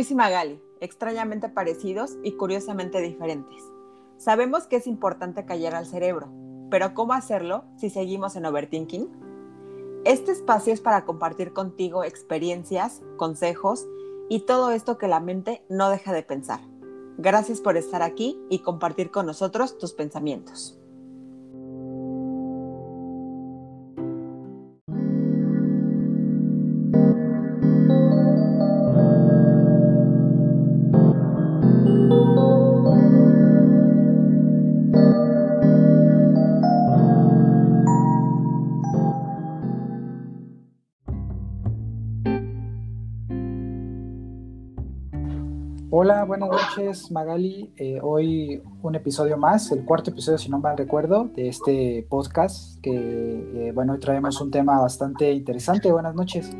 Luis y Magali, extrañamente parecidos y curiosamente diferentes. Sabemos que es importante callar al cerebro, pero ¿cómo hacerlo si seguimos en overthinking? Este espacio es para compartir contigo experiencias, consejos y todo esto que la mente no deja de pensar. Gracias por estar aquí y compartir con nosotros tus pensamientos. Buenas noches Magali. Eh, hoy un episodio más, el cuarto episodio si no mal recuerdo, de este podcast que, eh, bueno, hoy traemos un tema bastante interesante. Buenas noches.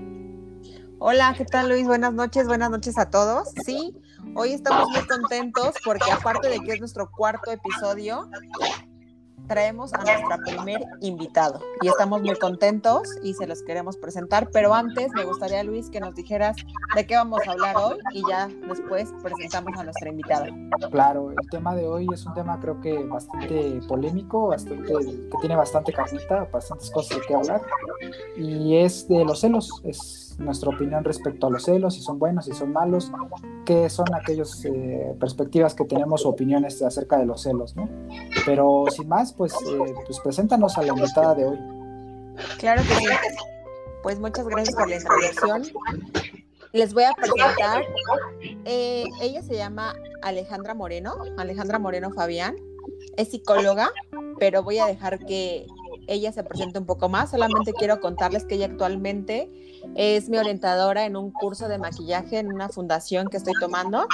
Hola, ¿qué tal Luis? Buenas noches, buenas noches a todos. Sí, hoy estamos muy contentos porque aparte de que es nuestro cuarto episodio, traemos a nuestro primer invitado y estamos muy contentos y se los queremos presentar, pero antes me gustaría Luis que nos dijeras de qué vamos a hablar hoy y ya después presentamos a nuestra invitada. Claro, el tema de hoy es un tema creo que bastante polémico, bastante que tiene bastante carnita, bastantes cosas de qué hablar y es de los celos, es nuestra opinión respecto a los celos, si son buenos, si son malos, qué son aquellas eh, perspectivas que tenemos o opiniones acerca de los celos, ¿no? Pero sin más, pues, eh, pues preséntanos a la invitada de hoy. Claro que sí. Pues muchas gracias por la introducción. Les voy a presentar. Eh, ella se llama Alejandra Moreno, Alejandra Moreno Fabián. Es psicóloga, pero voy a dejar que ella se presente un poco más. Solamente quiero contarles que ella actualmente es mi orientadora en un curso de maquillaje en una fundación que estoy tomando.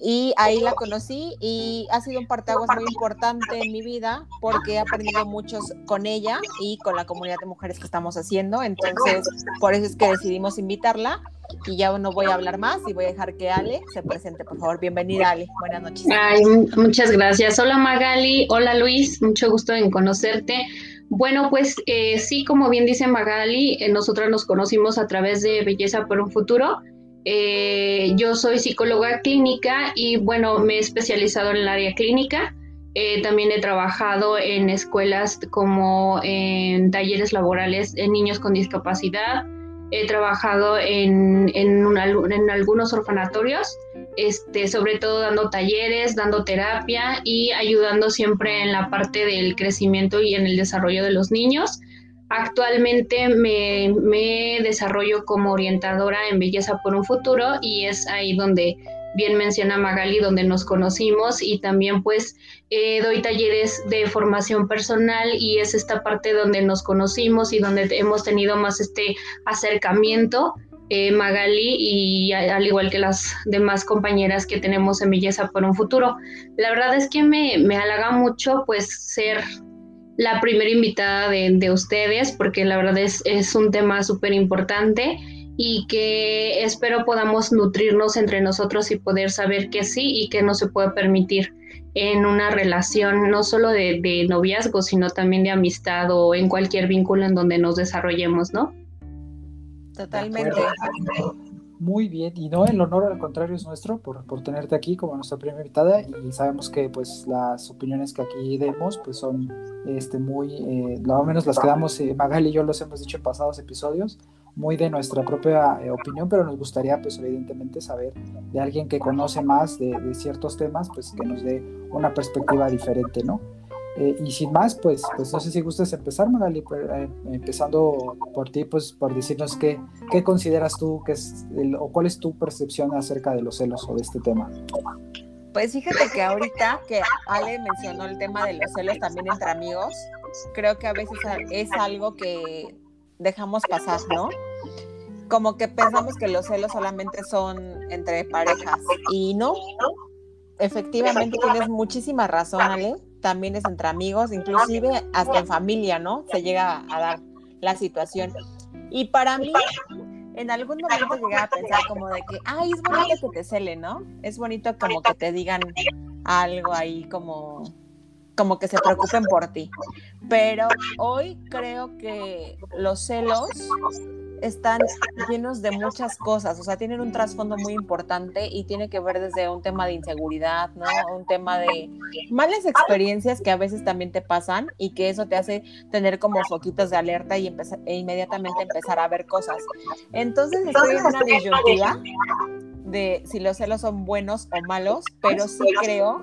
Y ahí la conocí y ha sido un parteaguas muy importante en mi vida porque he aprendido mucho con ella y con la comunidad de mujeres que estamos haciendo. Entonces, por eso es que decidimos invitarla y ya no voy a hablar más y voy a dejar que Ale se presente, por favor. Bienvenida, Ale. Buenas noches. Ay, muchas gracias. Hola, Magali. Hola, Luis. Mucho gusto en conocerte. Bueno, pues eh, sí, como bien dice Magali, eh, nosotros nos conocimos a través de Belleza por un Futuro. Eh, yo soy psicóloga clínica y bueno, me he especializado en el área clínica. también he trabajado en escuelas como en talleres laborales en niños con discapacidad. He trabajado en, en, en algunos orfanatorios este, sobre todo dando talleres, dando terapia y ayudando siempre en la parte del crecimiento y en el desarrollo de los niños. Actualmente me, desarrollo como orientadora en Belleza por un Futuro y es ahí donde bien menciona Magali, donde nos conocimos y también pues eh, doy talleres de formación personal y es esta parte donde nos conocimos y donde hemos tenido más este acercamiento eh, Magali y al igual que las demás compañeras que tenemos en Belleza por un Futuro. La verdad es que me, halaga mucho pues ser la primera invitada de, ustedes porque la verdad es, es un tema súper importante y que espero podamos nutrirnos entre nosotros y poder saber que sí y que no se puede permitir en una relación no solo de, de noviazgo, sino también de amistad o en cualquier vínculo en donde nos desarrollemos, ¿no? Totalmente. Muy bien, y no, el honor al contrario es nuestro por, por, tenerte aquí como nuestra primera invitada y sabemos que pues las opiniones que aquí demos pues son este, muy, eh, lo menos las que damos, eh, Magali y yo los hemos dicho en pasados episodios, muy de nuestra propia eh, opinión, pero nos gustaría pues evidentemente saber de alguien que conoce más de, de ciertos temas, pues que nos dé una perspectiva diferente, ¿no? Eh, y sin más, pues, pues no sé si gustas empezar, Magali, eh, empezando por ti, pues por decirnos qué, qué consideras tú que es o cuál es tu percepción acerca de los celos o de este tema. Pues fíjate que ahorita que Ale mencionó el tema de los celos también entre amigos, creo que a veces es algo que dejamos pasar, ¿no? Como que pensamos que los celos solamente son entre parejas y no. Efectivamente tienes muchísima razón, Ale también es entre amigos, inclusive hasta en familia, ¿no? Se llega a dar la situación. Y para mí, en algún momento llegué a pensar como de que, ay, es bonito que te celen, ¿no? Es bonito como que te digan algo ahí como como que se preocupen por ti. Pero hoy creo que los celos están llenos de muchas cosas, o sea, tienen un trasfondo muy importante y tiene que ver desde un tema de inseguridad, ¿no? Un tema de malas experiencias que a veces también te pasan y que eso te hace tener como foquitos de alerta y empezar, e inmediatamente empezar a ver cosas. Entonces estoy en una disyuntiva de si los celos son buenos o malos, pero sí creo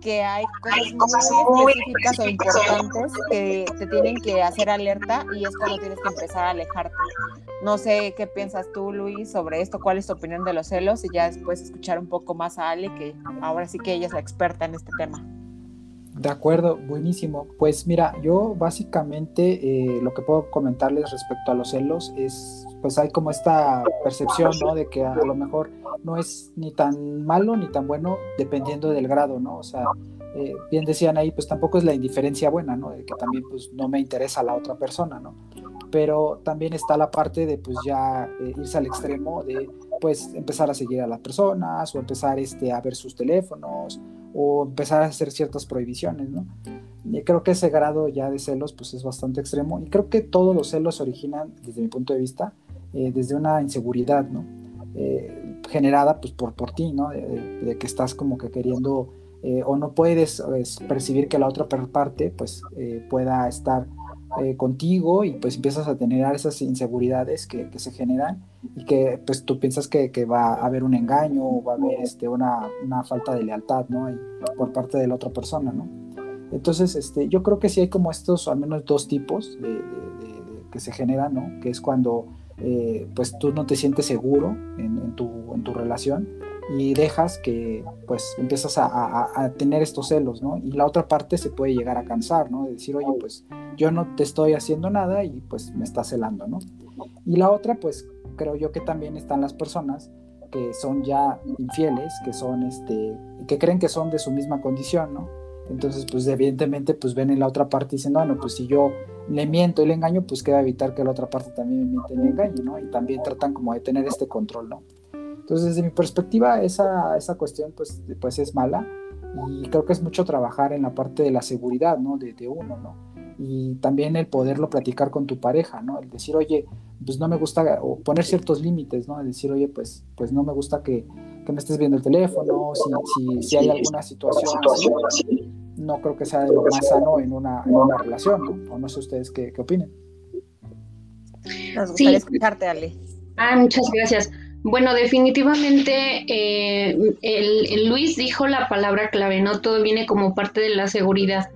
que hay cosas muy específicas o importantes que te tienen que hacer alerta y es cuando tienes que empezar a alejarte. No sé qué piensas tú, Luis, sobre esto, cuál es tu opinión de los celos y ya después escuchar un poco más a Ale, que ahora sí que ella es la experta en este tema. De acuerdo, buenísimo. Pues mira, yo básicamente eh, lo que puedo comentarles respecto a los celos es, pues hay como esta percepción, ¿no? De que a lo mejor no es ni tan malo ni tan bueno dependiendo del grado, ¿no? O sea, eh, bien decían ahí, pues tampoco es la indiferencia buena, ¿no? De que también pues no me interesa la otra persona, ¿no? Pero también está la parte de pues ya eh, irse al extremo de pues empezar a seguir a las personas o empezar este, a ver sus teléfonos o empezar a hacer ciertas prohibiciones, ¿no? Y creo que ese grado ya de celos pues es bastante extremo y creo que todos los celos originan, desde mi punto de vista, eh, desde una inseguridad, ¿no? Eh, generada pues por, por ti, ¿no? De, que estás como que queriendo eh, o no puedes percibir que la otra parte pues pueda estar contigo y pues empiezas a tener esas inseguridades que, que se generan y que pues tú piensas que, que, va a haber un engaño o va a haber este, una, una falta de lealtad, ¿no? por parte de la otra persona, ¿no? Entonces, este, yo creo que sí hay como estos, al menos dos tipos de, que se generan, ¿no? Que es cuando eh, pues tú no te sientes seguro en, tu, en, tu, relación y dejas que pues empiezas a, a, tener estos celos, ¿no? Y la otra parte se puede llegar a cansar, ¿no? De decir, oye, pues yo no te estoy haciendo nada y pues me estás celando, ¿no? Y la otra, pues creo yo que también están las personas que son ya infieles, que son este, que creen que son de su misma condición, ¿no? Entonces, pues evidentemente, pues ven en la otra parte y dicen, bueno, pues si yo le miento y le engaño, pues queda evitar que la otra parte también me miente y me engañe, ¿no? Y también tratan como de tener este control, ¿no? Entonces, desde mi perspectiva, esa, esa cuestión, pues, pues es mala y creo que es mucho trabajar en la parte de la seguridad, ¿no? De, de uno, ¿no? y también el poderlo platicar con tu pareja, ¿no? El decir, oye, pues no me gusta, o poner ciertos límites, ¿no? El decir, oye, pues, pues no me gusta que, que me estés viendo el teléfono, si, si, si hay alguna situación así, no creo que sea lo más sano en una, en una relación, ¿no? O no sé ustedes qué, qué opinen. Nos gustaría escucharte, Ale. Ah, muchas gracias. Bueno, definitivamente eh, el, el Luis dijo la palabra clave, ¿no? Todo viene como parte de la seguridad.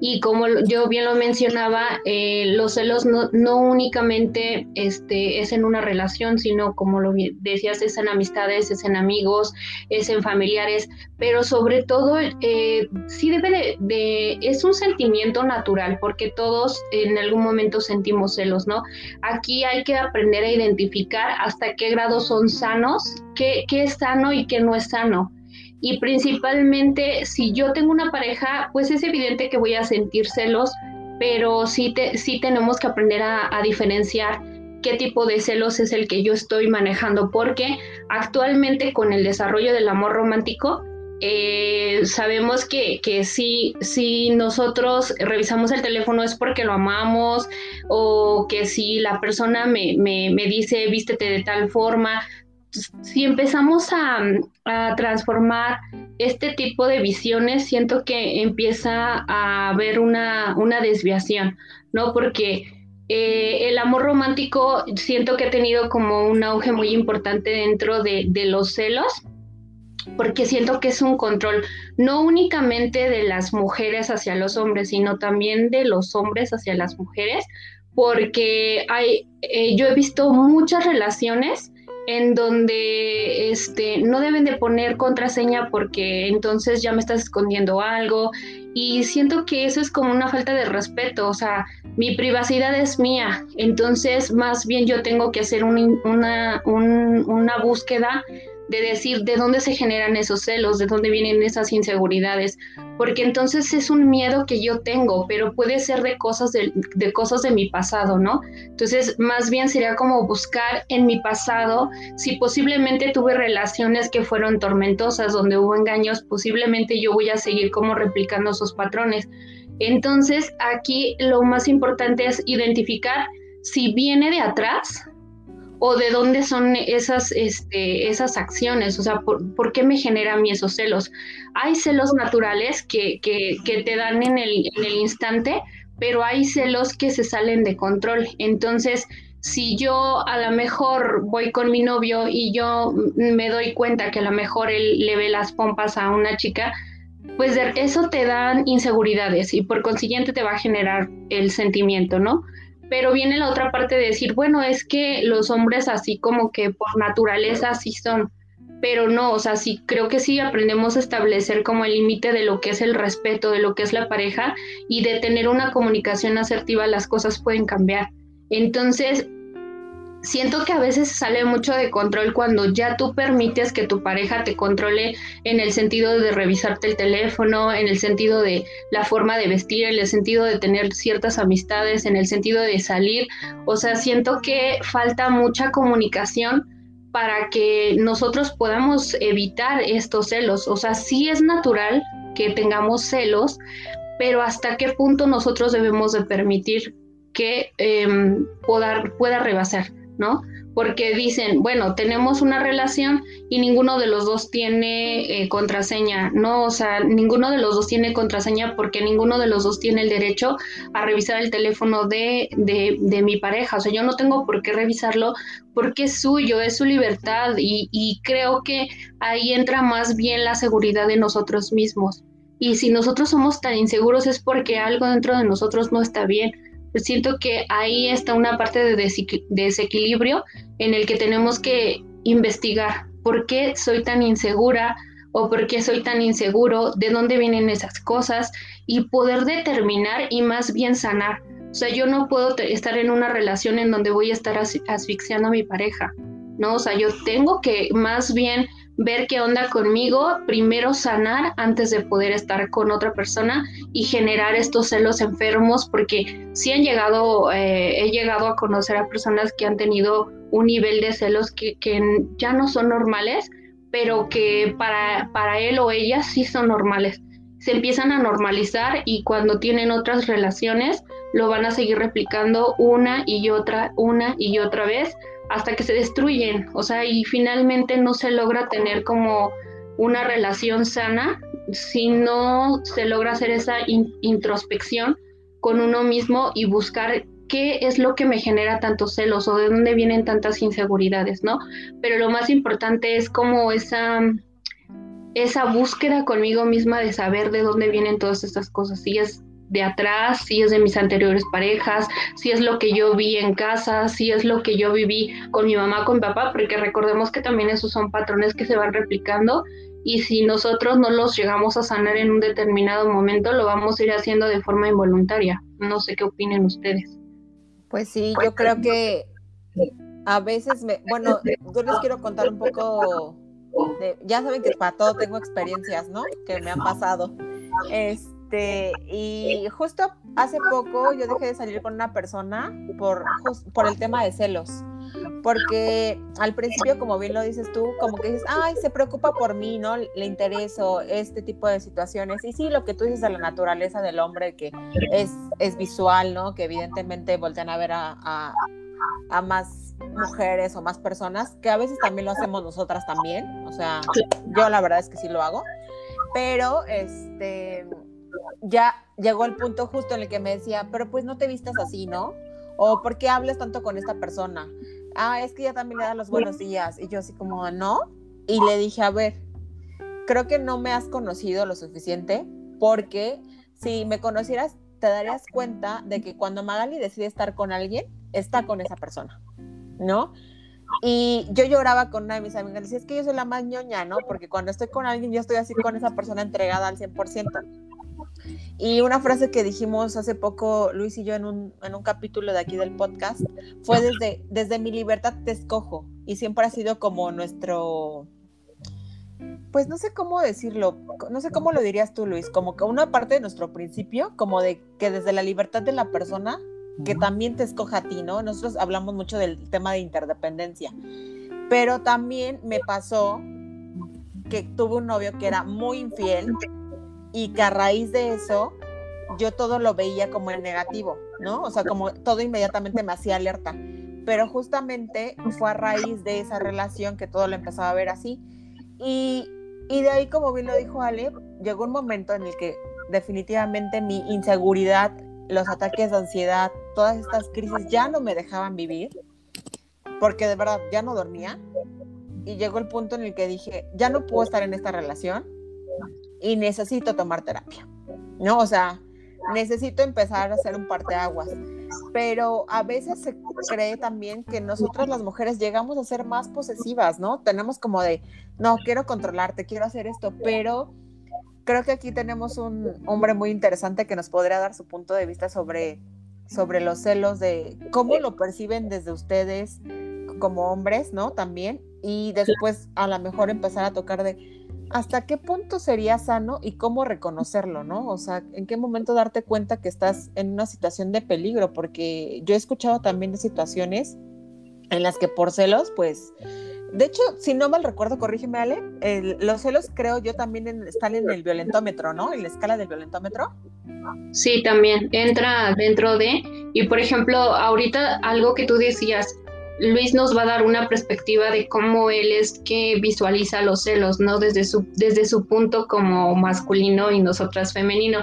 Y como yo bien lo mencionaba, eh, los celos no, únicamente este, es en una relación, sino como lo decías, es en amistades, es en amigos, es en familiares, pero sobre todo eh, sí debe de, es un sentimiento natural, porque todos en algún momento sentimos celos, ¿no? Aquí hay que aprender a identificar hasta qué grado son sanos, qué, qué es sano y qué no es sano y principalmente si yo tengo una pareja, pues es evidente que voy a sentir celos, pero sí, te, sí tenemos que aprender a, diferenciar qué tipo de celos es el que yo estoy manejando, porque actualmente con el desarrollo del amor romántico, eh, sabemos que, que si, si nosotros revisamos el teléfono es porque lo amamos o que si la persona me, me, me dice vístete de tal forma, si empezamos a, transformar este tipo de visiones, siento que empieza a haber una, desviación, ¿no? Porque eh, el amor romántico siento que ha tenido como un auge muy importante dentro de, los celos, porque siento que es un control no únicamente de las mujeres hacia los hombres, sino también de los hombres hacia las mujeres, porque hay, eh, yo he visto muchas relaciones en donde este, no deben de poner contraseña porque entonces ya me estás escondiendo algo. Y siento que eso es como una falta de respeto, o sea, mi privacidad es mía, entonces más bien yo tengo que hacer una, una búsqueda de decir de dónde se generan esos celos, de dónde vienen esas inseguridades, porque entonces es un miedo que yo tengo, pero puede ser de cosas de, cosas de mi pasado, ¿no? Entonces, más bien sería como buscar en mi pasado si posiblemente tuve relaciones que fueron tormentosas, donde hubo engaños, posiblemente yo voy a seguir como replicando esos patrones. Entonces, aquí lo más importante es identificar si viene de atrás o de dónde son esas, este, esas acciones, o sea, por, qué me genera a mí esos celos. Hay celos naturales que, que, que te dan en el, en el instante, pero hay celos que se salen de control. Entonces, si yo a lo mejor voy con mi novio y yo me doy cuenta que a lo mejor él le ve las pompas a una chica, pues eso te dan inseguridades y por consiguiente te va a generar el sentimiento, ¿no? Pero viene la otra parte de decir, bueno, es que los hombres así como que por naturaleza así son, pero no, o sea, sí, creo que sí aprendemos a establecer como el límite de lo que es el respeto, de lo que es la pareja y de tener una comunicación asertiva, las cosas pueden cambiar. Entonces, siento que a veces sale mucho de control cuando ya tú permites que tu pareja te controle en el sentido de revisarte el teléfono, en el sentido de la forma de vestir, en el sentido de tener ciertas amistades, en el sentido de salir. O sea, siento que falta mucha comunicación para que nosotros podamos evitar estos celos. O sea, sí es natural que tengamos celos, pero hasta qué punto nosotros debemos de permitir que em, pueda, pueda rebasar. ¿No? Porque dicen, bueno, tenemos una relación y ninguno de los dos tiene eh, contraseña, ¿no? O sea, ninguno de los dos tiene contraseña porque ninguno de los dos tiene el derecho a revisar el teléfono de, de, mi pareja. O sea, yo no tengo por qué revisarlo porque es suyo, es su libertad y creo que ahí entra más bien la seguridad de nosotros mismos. Y si nosotros somos tan inseguros es porque algo dentro de nosotros no está bien siento que ahí está una parte de desequilibrio en el que tenemos que investigar por qué soy tan insegura o por qué soy tan inseguro, de dónde vienen esas cosas y poder determinar y más bien sanar. O sea, yo no puedo estar en una relación en donde voy a estar asfixiando a mi pareja, ¿no? O sea, yo tengo que más bien ver qué onda conmigo, primero sanar antes de poder estar con otra persona y generar estos celos enfermos, porque sí han llegado, eh, he llegado a conocer a personas que han tenido un nivel de celos que, que ya no son normales, pero que para, para él o ella sí son normales. Se empiezan a normalizar y cuando tienen otras relaciones lo van a seguir replicando una y otra, una y otra vez hasta que se destruyen, o sea, y finalmente no se logra tener como una relación sana si no se logra hacer esa introspección con uno mismo y buscar qué es lo que me genera tantos celos o de dónde vienen tantas inseguridades, ¿no? Pero lo más importante es como esa esa búsqueda conmigo misma de saber de dónde vienen todas estas cosas. Y es de atrás, si es de mis anteriores parejas, si es lo que yo vi en casa, si es lo que yo viví con mi mamá, con mi papá, porque recordemos que también esos son patrones que se van replicando y si nosotros no los llegamos a sanar en un determinado momento, lo vamos a ir haciendo de forma involuntaria. No sé qué opinen ustedes. Pues sí, yo creo que a veces me, bueno, yo les quiero contar un poco de, ya saben que para todo tengo experiencias, ¿no? Que me han pasado. Este este, y justo hace poco yo dejé de salir con una persona por, por el tema de celos. Porque al principio, como bien lo dices tú, como que dices, ay, se preocupa por mí, ¿no? Le intereso este tipo de situaciones. Y sí, lo que tú dices de la naturaleza del hombre, que es, es visual, ¿no? Que evidentemente voltean a ver a, a más mujeres o más personas, que a veces también lo hacemos nosotras también. O sea, yo la verdad es que sí lo hago. Pero, este, ya llegó el punto justo en el que me decía, pero pues no te vistas así, ¿no? O ¿por qué hablas tanto con esta persona? Ah, es que ella también le da los buenos días. Y yo así como, ¿no? Y le dije, a ver, creo que no me has conocido lo suficiente porque si me conocieras, te darías cuenta de que cuando Magali decide estar con alguien, está con esa persona, ¿no? Y yo lloraba con una de mis amigas, decía, es que yo soy la más ñoña, ¿no? Porque cuando estoy con alguien, yo estoy así con esa persona entregada al 100%. Y una frase que dijimos hace poco, Luis y yo, en un, en un capítulo de aquí del podcast, fue desde, desde mi libertad te escojo. Y siempre ha sido como nuestro, pues no sé cómo decirlo, no sé cómo lo dirías tú, Luis, como que una parte de nuestro principio, como de que desde la libertad de la persona, que también te escoja a ti, ¿no? Nosotros hablamos mucho del tema de interdependencia, pero también me pasó que tuve un novio que era muy infiel y que a raíz de eso yo todo lo veía como en negativo, ¿no? O sea, como todo inmediatamente me hacía alerta. pero justamente fue a raíz de esa relación que todo lo empezaba a ver así. Y, y de ahí, como bien lo dijo Ale, llegó un momento en el que definitivamente mi inseguridad, los ataques de ansiedad, todas estas crisis ya no me dejaban vivir, porque de verdad ya no dormía. Y llegó el punto en el que dije, ya no puedo estar en esta relación y necesito tomar terapia. ¿No? O sea, necesito empezar a hacer un parteaguas. Pero a veces se cree también que nosotras las mujeres llegamos a ser más posesivas, ¿no? Tenemos como de, no, quiero controlarte, quiero hacer esto, pero creo que aquí tenemos un hombre muy interesante que nos podría dar su punto de vista sobre, sobre los celos, de cómo lo perciben desde ustedes como hombres, ¿no? También. Y después a lo mejor empezar a tocar de hasta qué punto sería sano y cómo reconocerlo, ¿no? O sea, en qué momento darte cuenta que estás en una situación de peligro, porque yo he escuchado también de situaciones en las que por celos, pues, de hecho, si no mal recuerdo, corrígeme Ale, los celos creo yo también están en el violentómetro, ¿no? En la escala del violentómetro. Sí, también entra dentro de, y por ejemplo, ahorita algo que tú decías, Luis nos va a dar una perspectiva de cómo él es que visualiza los celos, ¿no? Desde su, desde su punto como masculino y nosotras femenino.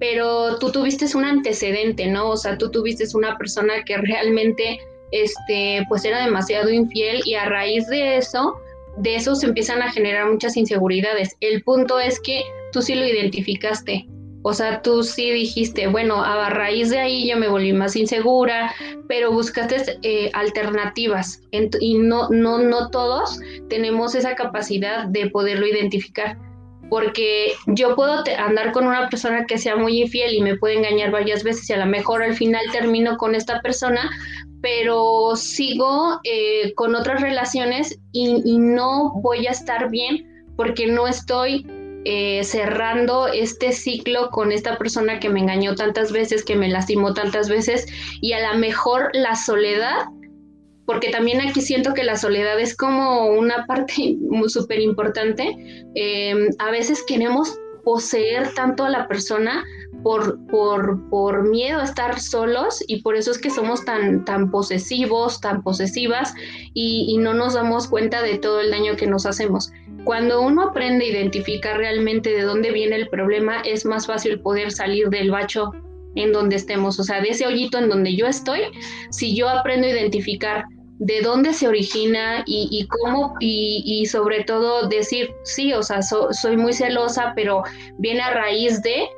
Pero tú tuviste un antecedente, ¿no? O sea, tú tuviste una persona que realmente, este, pues era demasiado infiel y a raíz de eso, de eso se empiezan a generar muchas inseguridades. El punto es que tú sí lo identificaste, o sea, tú sí dijiste, bueno, a raíz de ahí yo me volví más insegura, pero buscaste eh, alternativas y no, no, no todos tenemos esa capacidad de poderlo identificar. Porque yo puedo andar con una persona que sea muy infiel y me puede engañar varias veces y a lo mejor al final termino con esta persona, pero sigo eh, con otras relaciones y, y no voy a estar bien porque no estoy eh, cerrando este ciclo con esta persona que me engañó tantas veces, que me lastimó tantas veces y a lo mejor la soledad, porque también aquí siento que la soledad es como una parte súper importante, em, a veces queremos poseer tanto a la persona por, por, por, miedo a estar solos y por eso es que somos tan, tan posesivos, tan posesivas y no nos damos cuenta de todo el daño que nos hacemos. Cuando uno aprende a identificar realmente de dónde viene el problema, es más fácil poder salir del bacho en donde estemos, o sea, de ese hoyito en donde yo estoy, si yo aprendo a identificar de dónde se origina y, cómo, y, sobre todo decir, sí, o sea, soy muy celosa, pero viene a raíz de,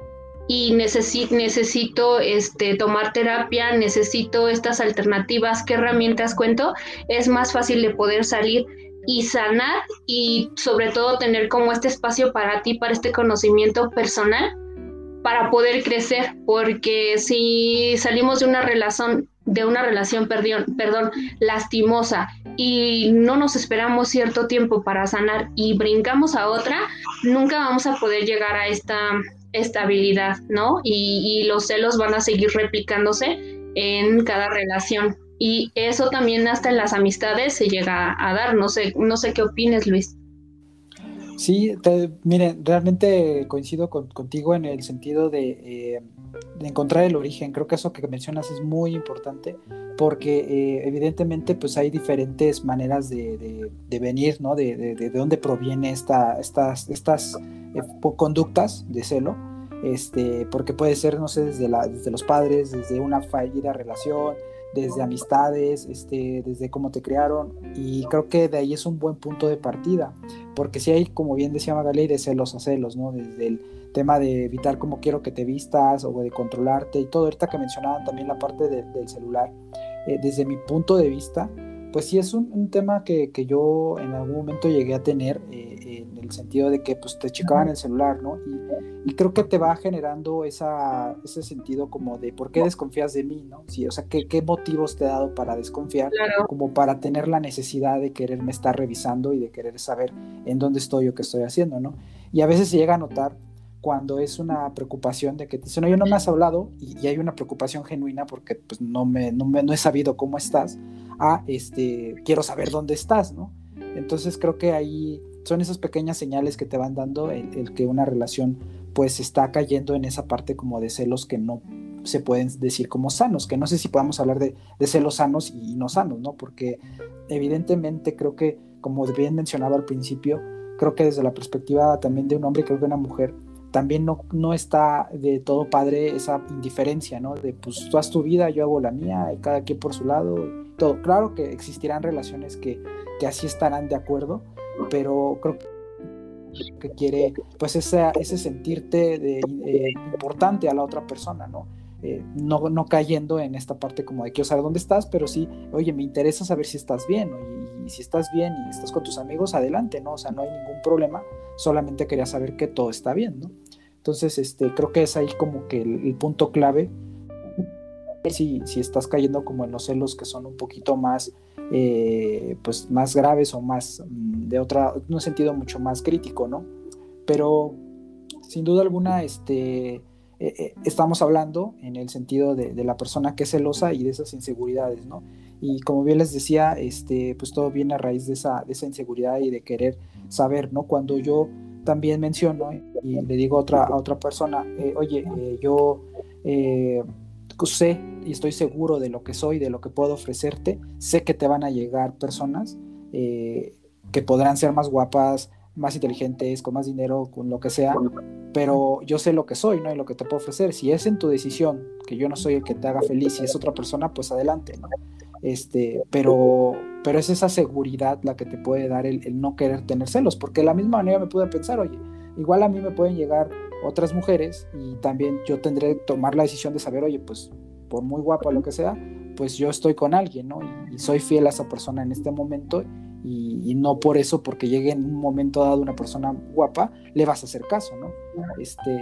y necesito, necesito este, tomar terapia, necesito estas alternativas, qué herramientas cuento, es más fácil de poder salir y sanar y sobre todo tener como este espacio para ti, para este conocimiento personal, para poder crecer, porque si salimos de una relación, de una relación, perdón, perdón, lastimosa y no nos esperamos cierto tiempo para sanar y brincamos a otra, nunca vamos a poder llegar a esta estabilidad, ¿no? Y, y los celos van a seguir replicándose en cada relación y eso también hasta en las amistades se llega a dar. No sé, no sé qué opines, Luis. Sí, miren, realmente coincido contigo en el sentido de, eh, de, encontrar el origen. Creo que eso que mencionas es muy importante porque eh, evidentemente pues hay diferentes maneras de, de venir, ¿no? De, de, dónde proviene esta, estas, estas eh, conductas de celo. Este, porque puede ser, no sé, desde, la, desde los padres, desde una fallida relación, desde amistades, este, desde cómo te crearon y creo que de ahí es un buen punto de partida, porque si hay, como bien decía Magaley, de celos a celos, ¿no? Desde el tema de evitar cómo quiero que te vistas o de controlarte y todo, ahorita que mencionaban también la parte del celular, eh, desde mi punto de vista, pues sí es un, tema que, yo en algún momento llegué a tener eh, en el sentido de que pues te checaban el celular, ¿no? Y, creo que te va generando esa, ese sentido como de por qué desconfías de mí, ¿no? Sí, o sea, ¿qué, qué motivos te he dado para desconfiar? Como para tener la necesidad de quererme estar revisando y de querer saber en dónde estoy o qué estoy haciendo, ¿no? Y a veces se llega a notar cuando es una preocupación de que te dicen, no, yo no me has hablado y, hay una preocupación genuina porque pues no me, no me, no he sabido cómo estás, a este, quiero saber dónde estás, ¿no? Entonces creo que ahí son esas pequeñas señales que te van dando el, que una relación pues está cayendo en esa parte como de celos que no, se pueden decir como sanos, que no sé si podamos hablar de, celos sanos y no sanos, ¿no? Porque evidentemente creo que, como bien mencionaba al principio, creo que desde la perspectiva también de un hombre, creo que una mujer, también no, no está de todo padre esa indiferencia, ¿no? De pues tú haz tu vida, yo hago la mía, y cada quien por su lado, todo. Claro que existirán relaciones que, que así estarán de acuerdo, pero creo que quiere pues ese, ese sentirte de, eh, importante a la otra persona, ¿no? Eh, no, no cayendo en esta parte como de quiero saber dónde estás, pero sí, oye, me interesa saber si estás bien, y, si estás bien y estás con tus amigos, adelante, ¿no? O sea, no hay ningún problema, solamente quería saber que todo está bien, ¿no? Entonces, este, creo que es ahí como que el, punto clave, si, si estás cayendo como en los celos que son un poquito más, eh, pues más graves o más, mm, de otra, un sentido mucho más crítico, ¿no? Pero, sin duda alguna, este eh, eh, estamos hablando en el sentido de, la persona que es celosa y de esas inseguridades, ¿no? Y como bien les decía, este, pues todo viene a raíz de esa, de esa inseguridad y de querer saber, ¿no? Cuando yo también menciono y le digo a otra, a otra persona, eh, oye, yo sé y estoy seguro de lo que soy, de lo que puedo ofrecerte, sé que te van a llegar personas que podrán ser más guapas, más inteligentes, con más dinero, con lo que sea, pero yo sé lo que soy, ¿no? Y lo que te puedo ofrecer. Si es en tu decisión, que yo no soy el que te haga feliz, si es otra persona, pues adelante, ¿no? Este, pero, pero es esa seguridad la que te puede dar el, no querer tener celos, porque de la misma manera me pude pensar, oye, igual a mí me pueden llegar otras mujeres y también yo tendré que tomar la decisión de saber, oye, pues por muy guapa lo que sea, pues yo estoy con alguien, ¿no? y soy fiel a esa persona en este momento y, no por eso, porque llegue en un momento dado una persona guapa, le vas a hacer caso, ¿no? Este,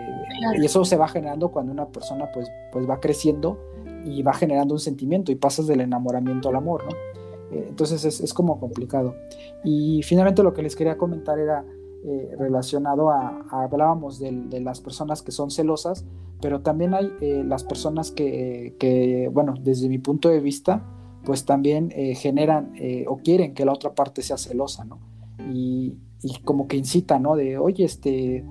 y eso se va generando cuando una persona pues, pues va creciendo y va generando un sentimiento y pasas del enamoramiento al amor, ¿no? Eh, entonces es, como complicado. Y finalmente lo que les quería comentar era eh, relacionado a, hablábamos de, las personas que son celosas, pero también hay eh, las personas que, bueno, desde mi punto de vista, pues también generan o quieren que la otra parte sea celosa, ¿no? Y, como que incitan, ¿no? De, oye, este,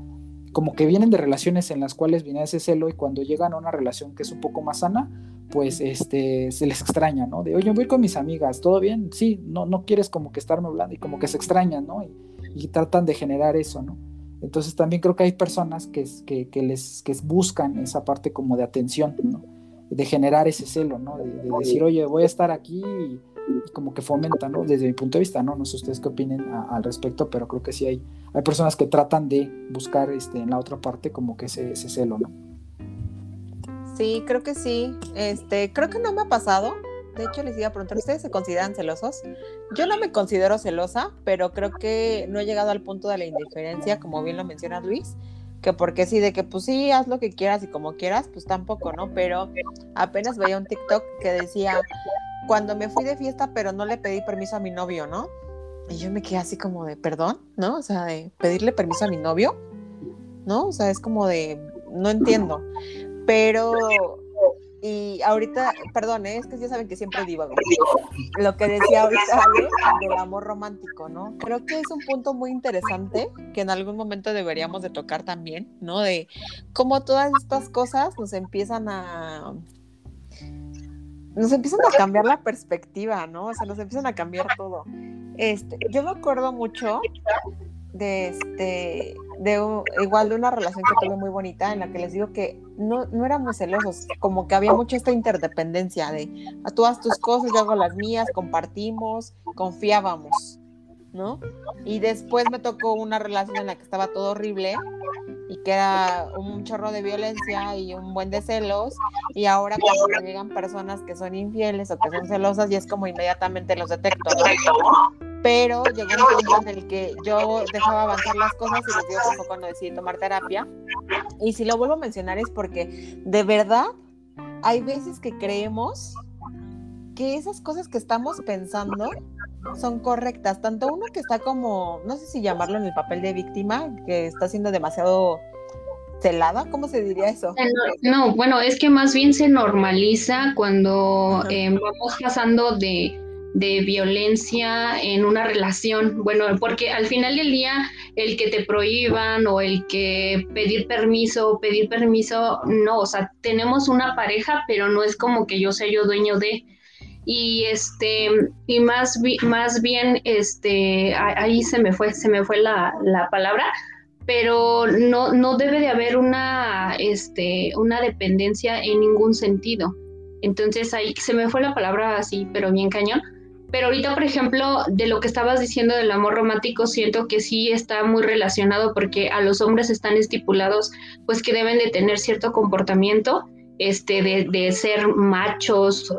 como que vienen de relaciones en las cuales viene ese celo y cuando llegan a una relación que es un poco más sana, pues este, se les extraña, ¿no? De, oye, voy con mis amigas, ¿todo bien? Sí, no, no quieres como que estarme hablando y como que se extrañan, ¿no? Y, tratan de generar eso, ¿no? Entonces también creo que hay personas que, que, que les que buscan esa parte como de atención, ¿no? de generar ese celo, ¿no? De, decir, oye, voy a estar aquí y, como que fomenta, ¿no? Desde mi punto de vista, ¿no? No sé ustedes qué opinen al respecto, pero creo que sí hay, hay personas que tratan de buscar este, en la otra parte como que ese, ese celo, ¿no? Sí, creo que sí. Este, creo que no me ha pasado. De hecho, les iba a preguntar, ¿ustedes se consideran celosos? Yo no me considero celosa, pero creo que no he llegado al punto de la indiferencia, como bien lo menciona Luis que porque sí, de que pues sí, haz lo que quieras y como quieras, pues tampoco, ¿no? Pero apenas veía un TikTok que decía, cuando me fui de fiesta, pero no le pedí permiso a mi novio, ¿no? Y yo me quedé así como de, perdón, ¿no? O sea, de pedirle permiso a mi novio, ¿no? O sea, es como de, no entiendo. Pero y ahorita, perdón, ¿eh? es que ya saben que siempre digo lo que decía ahorita del amor romántico, ¿no? Creo que es un punto muy interesante que en algún momento deberíamos de tocar también, ¿no? De cómo todas estas cosas nos empiezan a nos empiezan a cambiar la perspectiva, ¿no? O sea, nos empiezan a cambiar todo. Este, yo me acuerdo mucho de este de igual de una relación que tuve muy bonita en la que les digo que no, no éramos celosos, como que había mucha esta interdependencia de a tú haz tus cosas, yo hago las mías, compartimos, confiábamos, ¿no? Y después me tocó una relación en la que estaba todo horrible y que era un chorro de violencia y un buen de celos y ahora cuando llegan personas que son infieles o que son celosas y es como inmediatamente los detecto, ¿no? Pero llegó un punto en el que yo dejaba avanzar las cosas y les digo que fue cuando decidí tomar terapia. Y si lo vuelvo a mencionar es porque de verdad hay veces que creemos que esas cosas que estamos pensando son correctas. Tanto uno que está como, no sé si llamarlo en el papel de víctima, que está siendo demasiado celada, ¿cómo se diría eso? No, bueno, es que más bien se normaliza cuando eh, vamos pasando de de violencia en una relación. Bueno, porque al final del día el que te prohíban o el que pedir permiso, pedir permiso, no, o sea, tenemos una pareja, pero no es como que yo sea yo dueño de. Y este y más más bien este ahí se me fue se me fue la, la palabra pero no no debe de haber una este una dependencia en ningún sentido. Entonces ahí se me fue la palabra así pero bien cañón pero ahorita, por ejemplo, de lo que estabas diciendo del amor romántico, siento que sí está muy relacionado porque a los hombres están estipulados pues que deben de tener cierto comportamiento, este, de, ser machos,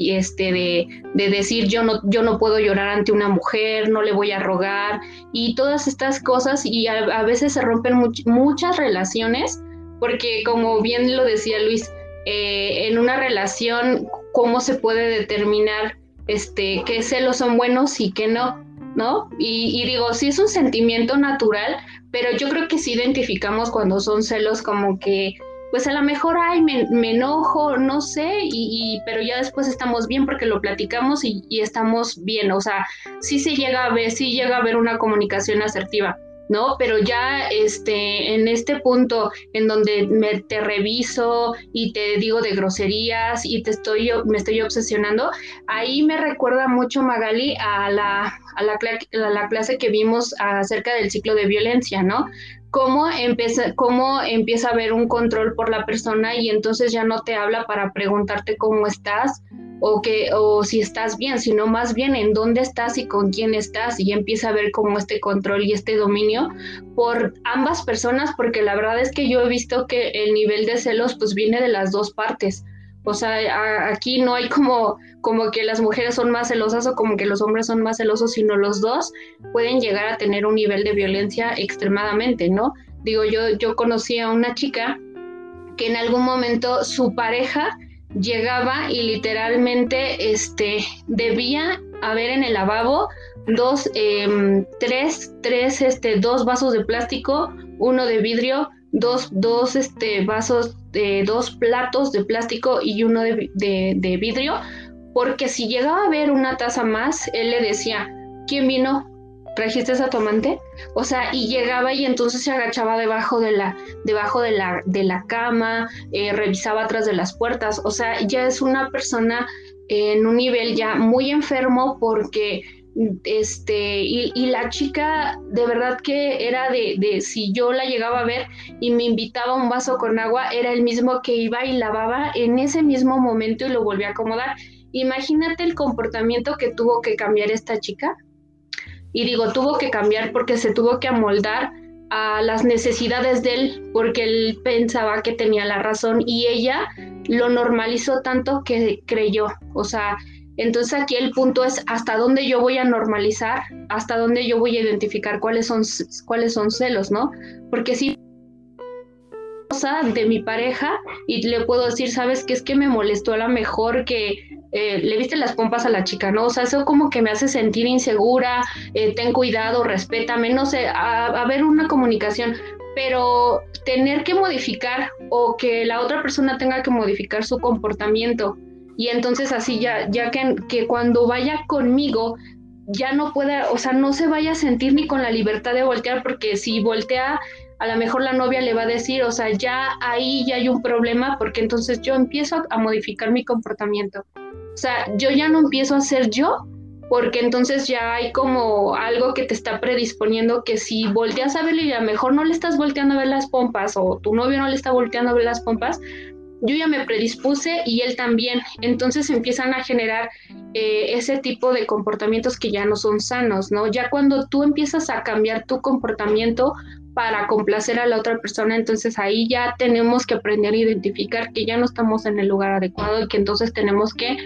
este, de, de, decir yo no, yo no puedo llorar ante una mujer, no le voy a rogar, y todas estas cosas, y a, veces se rompen muchas relaciones, porque como bien lo decía Luis, eh, en una relación, ¿cómo se puede determinar? Este, qué celos son buenos y qué no, ¿no? Y, digo, sí es un sentimiento natural, pero yo creo que sí identificamos cuando son celos como que, pues a lo mejor, ay, me, enojo, no sé, y, pero ya después estamos bien porque lo platicamos y, y, estamos bien, o sea, sí se llega a ver, sí llega a haber una comunicación asertiva. ¿No? Pero ya este, en este punto en donde me, te reviso y te digo de groserías y te estoy, me estoy obsesionando, ahí me recuerda mucho Magali a la, a la, a la clase que vimos acerca del ciclo de violencia, ¿no? Cómo empieza, cómo empieza a haber un control por la persona y entonces ya no te habla para preguntarte cómo estás, o que o si estás bien, sino más bien en dónde estás y con quién estás y empieza a ver como este control y este dominio por ambas personas, porque la verdad es que yo he visto que el nivel de celos pues viene de las dos partes. O sea, aquí no hay como, como que las mujeres son más celosas o como que los hombres son más celosos, sino los dos pueden llegar a tener un nivel de violencia extremadamente, ¿no? Digo, yo, yo conocí a una chica que en algún momento su pareja llegaba y literalmente este, debía haber en el lavabo dos, em, tres, tres, este, dos vasos de plástico, uno de vidrio, dos, dos este, vasos, de dos platos de plástico y uno de, de vidrio, porque si llegaba a haber una taza más, él le decía, ¿quién vino? ¿Trajiste a tu amante? O sea, y llegaba y entonces se agachaba debajo de la, debajo de la, de la cama, eh, revisaba atrás de las puertas, o sea, ya es una persona en un nivel ya muy enfermo porque este, y, y, la chica de verdad que era de, de, si yo la llegaba a ver y me invitaba un vaso con agua, era el mismo que iba y lavaba en ese mismo momento y lo volvía a acomodar. Imagínate el comportamiento que tuvo que cambiar esta chica y digo, tuvo que cambiar porque se tuvo que amoldar a las necesidades de él, porque él pensaba que tenía la razón y ella lo normalizó tanto que creyó. O sea, entonces aquí el punto es hasta dónde yo voy a normalizar, hasta dónde yo voy a identificar cuáles son, cuáles son celos, ¿no? Porque si de mi pareja y le puedo decir, sabes que es que me molestó a lo mejor que eh, le viste las pompas a la chica, ¿no? O sea, eso como que me hace sentir insegura, eh, ten cuidado, respétame, no sé, a, a ver una comunicación, pero tener que modificar o que la otra persona tenga que modificar su comportamiento y entonces así ya, ya que, que cuando vaya conmigo ya no pueda, o sea, no se vaya a sentir ni con la libertad de voltear, porque si voltea, a lo mejor la novia le va a decir, o sea, ya ahí ya hay un problema, porque entonces yo empiezo a modificar mi comportamiento. O sea, yo ya no empiezo a ser yo, porque entonces ya hay como algo que te está predisponiendo que si volteas a verle y a mejor no le estás volteando a ver las pompas o tu novio no le está volteando a ver las pompas, yo ya me predispuse y él también. Entonces empiezan a generar eh, ese tipo de comportamientos que ya no son sanos, ¿no? Ya cuando tú empiezas a cambiar tu comportamiento para complacer a la otra persona, entonces ahí ya tenemos que aprender a identificar que ya no estamos en el lugar adecuado y que entonces tenemos que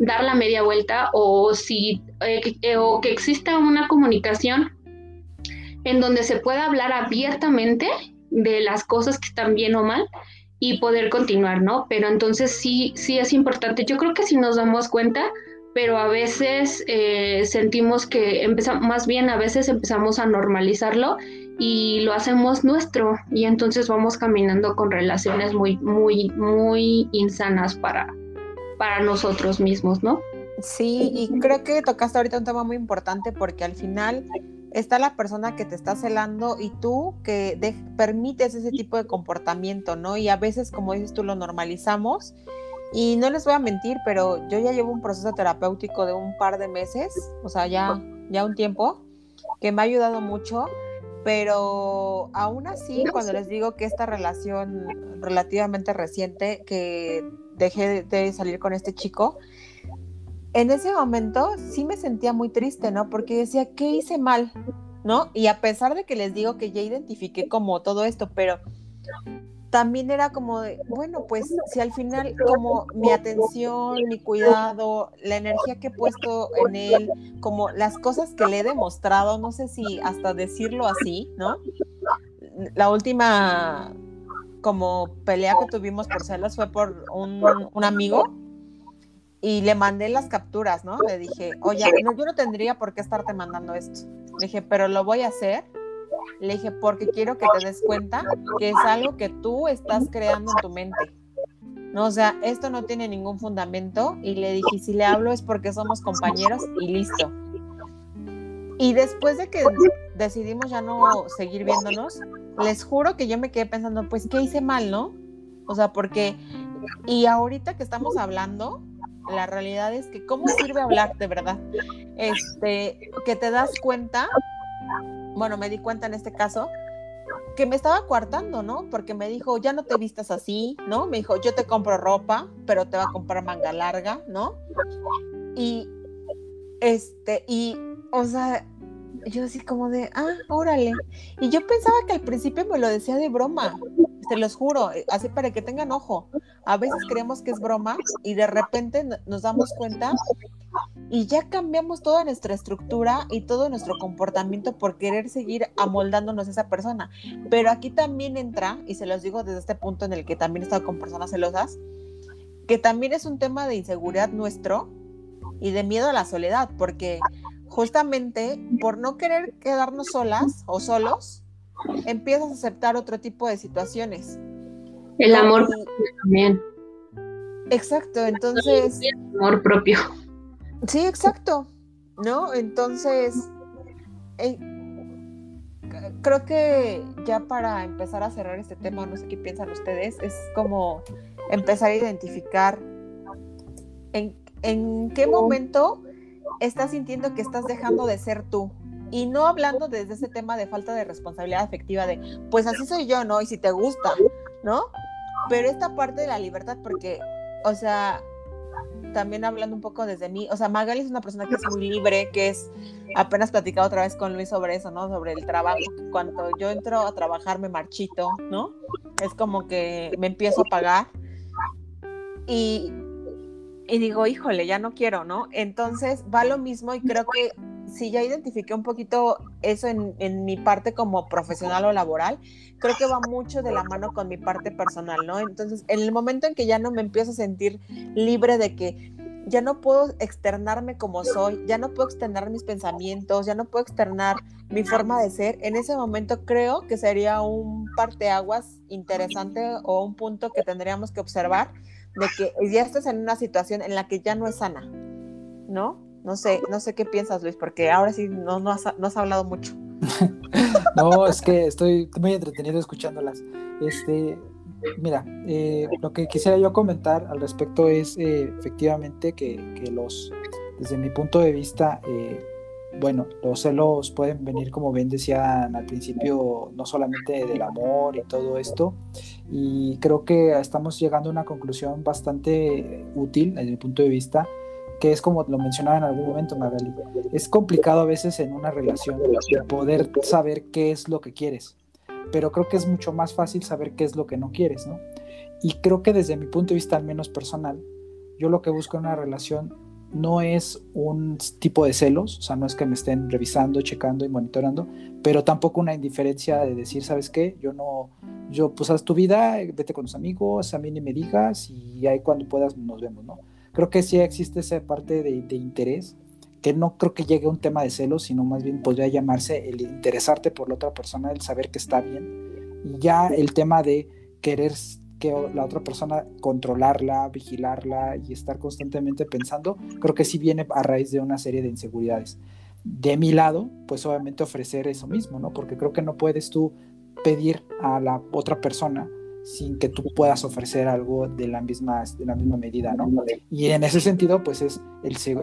dar la media vuelta o si eh, eh, o que exista una comunicación en donde se pueda hablar abiertamente de las cosas que están bien o mal y poder continuar, ¿no? Pero entonces sí, sí es importante. Yo creo que si nos damos cuenta, pero a veces eh, sentimos que empezamos, más bien a veces empezamos a normalizarlo y lo hacemos nuestro y entonces vamos caminando con relaciones muy, muy, muy insanas para, para nosotros mismos, ¿no? Sí, y creo que tocaste ahorita un tema muy importante porque al final está la persona que te está celando y tú que permites ese tipo de comportamiento, ¿no? Y a veces, como dices tú, lo normalizamos. Y no les voy a mentir, pero yo ya llevo un proceso terapéutico de un par de meses, o sea, ya, ya un tiempo, que me ha ayudado mucho, pero aún así, cuando les digo que esta relación relativamente reciente, que dejé de salir con este chico, en ese momento sí me sentía muy triste, ¿no? Porque decía, ¿qué hice mal? ¿No? Y a pesar de que les digo que ya identifiqué como todo esto, pero también era como de, bueno, pues si al final como mi atención, mi cuidado, la energía que he puesto en él, como las cosas que le he demostrado, no sé si hasta decirlo así, ¿no? La última como pelea que tuvimos por celos fue por un, un amigo y le mandé las capturas, ¿no? Le dije, oye, no, yo no tendría por qué estarte mandando esto. Le dije, pero lo voy a hacer. Le dije, porque quiero que te des cuenta que es algo que tú estás creando en tu mente. No, o sea, esto no tiene ningún fundamento. Y le dije, si le hablo es porque somos compañeros y listo. Y después de que decidimos ya no seguir viéndonos, les juro que yo me quedé pensando, pues, ¿qué hice mal, no? O sea, porque, y ahorita que estamos hablando, la realidad es que cómo sirve hablar de verdad. Este, que te das cuenta, bueno, me di cuenta en este caso, que me estaba coartando, ¿no? Porque me dijo, ya no te vistas así, ¿no? Me dijo, yo te compro ropa, pero te va a comprar manga larga, ¿no? Y, este, y, o sea, yo así como de, ah, órale. Y yo pensaba que al principio me lo decía de broma, se los juro, eh, así para que tengan ojo. A veces creemos que es broma y de repente nos damos cuenta y ya cambiamos toda nuestra estructura y todo nuestro comportamiento por querer seguir amoldándonos a esa persona. Pero aquí también entra, y se los digo desde este punto en el que también he estado con personas celosas, que también es un tema de inseguridad nuestro y de miedo a la soledad, porque justamente por no querer quedarnos solas o solos, empiezas a aceptar otro tipo de situaciones. El amor también. Exacto, entonces. El amor propio. Sí, exacto. ¿No? Entonces, eh, creo que ya para empezar a cerrar este tema, no sé qué piensan ustedes, es como empezar a identificar en, en qué momento estás sintiendo que estás dejando de ser tú. Y no hablando desde ese tema de falta de responsabilidad afectiva de, pues así soy yo, ¿no? Y si te gusta, ¿no? Pero esta parte de la libertad, porque, o sea, también hablando un poco desde mí, o sea, Magali es una persona que es muy libre, que es, apenas platicado otra vez con Luis sobre eso, ¿no? Sobre el trabajo, cuando yo entro a trabajar me marchito, ¿no? Es como que me empiezo a pagar y, y digo, híjole, ya no quiero, ¿no? Entonces va lo mismo y creo que si ya identifiqué un poquito eso en, en, mi parte como profesional o laboral, creo que va mucho de la mano con mi parte personal, ¿no? Entonces, en el momento en que ya no me empiezo a sentir libre de que ya no puedo externarme como soy, ya no puedo externar mis pensamientos, ya no puedo externar mi forma de ser, en ese momento creo que sería un parteaguas interesante o un punto que tendríamos que observar de que ya estás en una situación en la que ya no es sana, ¿no? No sé, no sé qué piensas, Luis, porque ahora sí no, no, has, hablado mucho. no, es que estoy muy entretenido escuchándolas. Este, mira, eh, lo que quisiera yo comentar al respecto es eh, efectivamente que, los, desde mi punto de vista, eh, bueno, los celos pueden venir, como bien decían al principio, no solamente del amor y todo esto, y creo que estamos llegando a una conclusión bastante útil desde mi punto de vista, que es como lo mencionaba en algún momento, Magali, es complicado a veces en una relación poder saber qué es lo que quieres, pero creo que es mucho más fácil saber qué es lo que no quieres, ¿no? Y creo que desde mi punto de vista, al menos personal, yo lo que busco en una relación no es un tipo de celos, o sea, no es que me estén revisando, checando y monitorando, pero tampoco una indiferencia de decir, ¿sabes qué? Yo no, yo pues haz tu vida, vete con tus amigos, a mí ni me digas y ahí cuando puedas nos vemos, ¿no? Creo que sí existe esa parte de, de interés, que no creo que llegue a un tema de celos, sino más bien podría llamarse el interesarte por la otra persona, el saber que está bien, y ya el tema de querer que la otra persona controlarla, vigilarla y estar constantemente pensando, creo que sí viene a raíz de una serie de inseguridades. De mi lado, pues obviamente ofrecer eso mismo, ¿no? Porque creo que no puedes tú pedir a la otra persona sin que tú puedas ofrecer algo de la misma, de la misma medida, ¿no? Y en ese sentido, pues es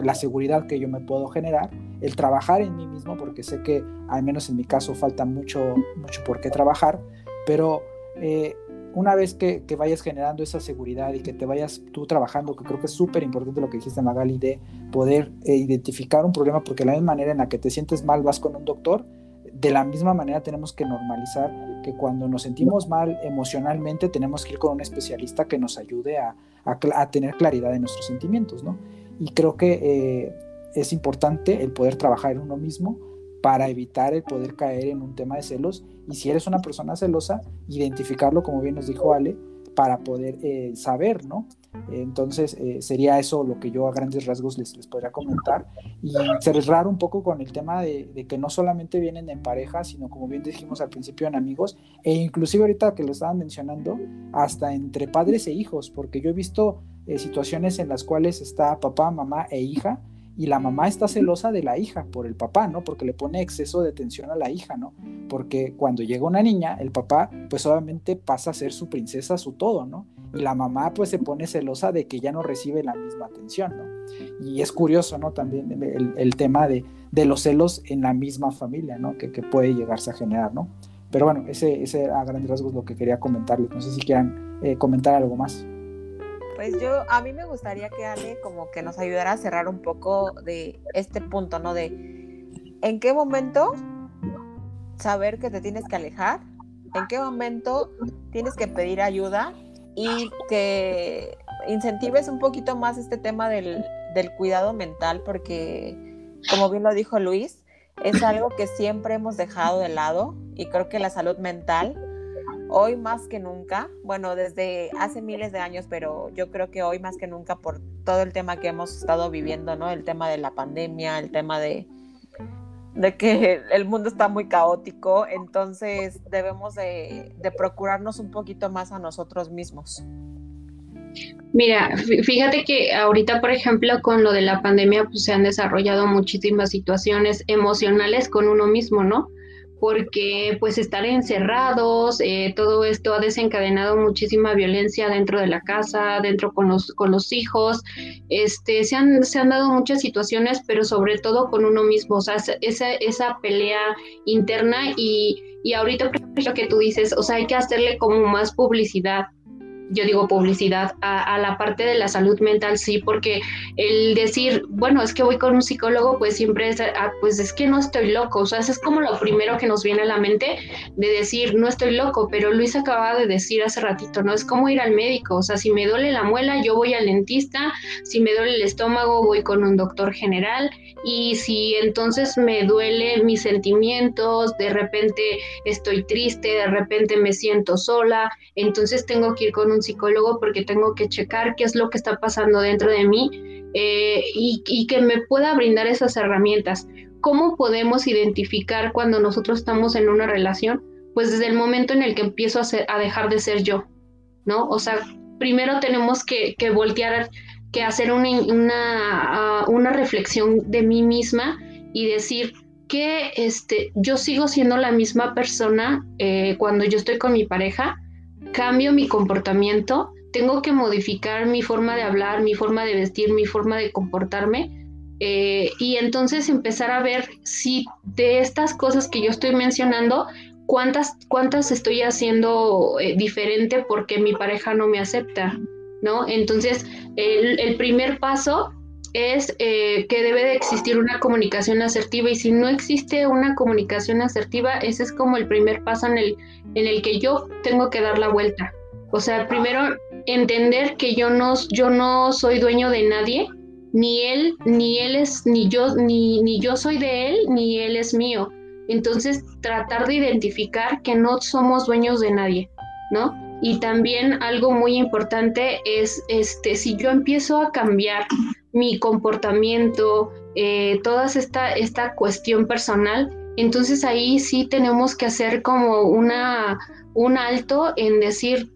la seguridad que yo me puedo generar, el trabajar en mí mismo, porque sé que al menos en mi caso falta mucho, mucho por qué trabajar, pero eh, una vez que, que, vayas generando esa seguridad y que te vayas tú trabajando, que creo que es súper importante lo que dijiste Magali, de poder eh, identificar un problema, porque la misma manera en la que te sientes mal vas con un doctor, de la misma manera tenemos que normalizar que cuando nos sentimos mal emocionalmente tenemos que ir con un especialista que nos ayude a, tener claridad de nuestros sentimientos, ¿no? Y creo que eh, es importante el poder trabajar en uno mismo para evitar el poder caer en un tema de celos y si eres una persona celosa, identificarlo, como bien nos dijo Ale, para poder eh, saber, ¿no? Entonces, eh, sería eso lo que yo a grandes rasgos les, les podría comentar. Y cerrar un poco con el tema de, que no solamente vienen en pareja, sino como bien dijimos al principio en amigos, e inclusive ahorita que lo estaban mencionando, hasta entre padres e hijos, porque yo he visto eh, situaciones en las cuales está papá, mamá e hija, y la mamá está celosa de la hija por el papá, ¿no? Porque le pone exceso de atención a la hija, ¿no? Porque cuando llega una niña, el papá pues obviamente pasa a ser su princesa, su todo, ¿no? Y la mamá pues se pone celosa de que ya no recibe la misma atención, ¿no? Y es curioso, ¿no? También el, tema de, de, los celos en la misma familia, ¿no? Que, puede llegarse a generar, ¿no? Pero bueno, ese, ese a grandes rasgos lo que quería comentarles. No sé si quieran eh, comentar algo más. Pues yo, a mí me gustaría que Ale como que nos ayudara a cerrar un poco de este punto, ¿no? De en qué momento saber que te tienes que alejar, en qué momento tienes que pedir ayuda y que incentives un poquito más este tema del, del cuidado mental, porque como bien lo dijo Luis, es algo que siempre hemos dejado de lado y creo que la salud mental hoy más que nunca, bueno, desde hace miles de años, pero yo creo que hoy más que nunca por todo el tema que hemos estado viviendo, ¿no? El tema de la pandemia, el tema de, de que el mundo está muy caótico, entonces debemos de, procurarnos un poquito más a nosotros mismos. Mira, fíjate que ahorita, por ejemplo, con lo de la pandemia, pues se han desarrollado muchísimas situaciones emocionales con uno mismo, ¿no? Porque pues estar encerrados, eh, todo esto ha desencadenado muchísima violencia dentro de la casa, dentro con los, con los hijos, este, se, han, se han dado muchas situaciones, pero sobre todo con uno mismo, o sea, esa, esa pelea interna y, y ahorita, lo que tú dices, o sea, hay que hacerle como más publicidad yo digo publicidad, a, la parte de la salud mental, sí, porque el decir, bueno, es que voy con un psicólogo, pues siempre es, ah, pues es que no estoy loco, o sea, eso es como lo primero que nos viene a la mente de decir, no estoy loco, pero Luis acaba de decir hace ratito, ¿no? Es como ir al médico, o sea, si me duele la muela, yo voy al dentista, si me duele el estómago, voy con un doctor general, y si entonces me duele mis sentimientos, de repente estoy triste, de repente me siento sola, entonces tengo que ir con un psicólogo porque tengo que checar qué es lo que está pasando dentro de mí eh, y, que me pueda brindar esas herramientas. ¿Cómo podemos identificar cuando nosotros estamos en una relación? Pues desde el momento en el que empiezo a, dejar de ser yo, ¿no? O sea, primero tenemos que, voltear, que hacer una, una, reflexión de mí misma y decir, que este, yo sigo siendo la misma persona eh, cuando yo estoy con mi pareja, cambio mi comportamiento, tengo que modificar mi forma de hablar, mi forma de vestir, mi forma de comportarme. Eh, y entonces empezar a ver si de estas cosas que yo estoy mencionando, cuántas, cuántas estoy haciendo eh, diferente porque mi pareja no me acepta, ¿no? Entonces, el, primer paso es eh, que debe de existir una comunicación asertiva y si no existe una comunicación asertiva, ese es como el primer paso en el, en el que yo tengo que dar la vuelta. O sea, primero entender que yo no, yo no soy dueño de nadie, ni él, ni él es, ni yo, ni, ni yo soy de él, ni él es mío. Entonces, tratar de identificar que no somos dueños de nadie, ¿no? Y también algo muy importante es, este, si yo empiezo a cambiar mi comportamiento, eh, toda esta, esta cuestión personal, entonces ahí sí tenemos que hacer como una, un alto en decir,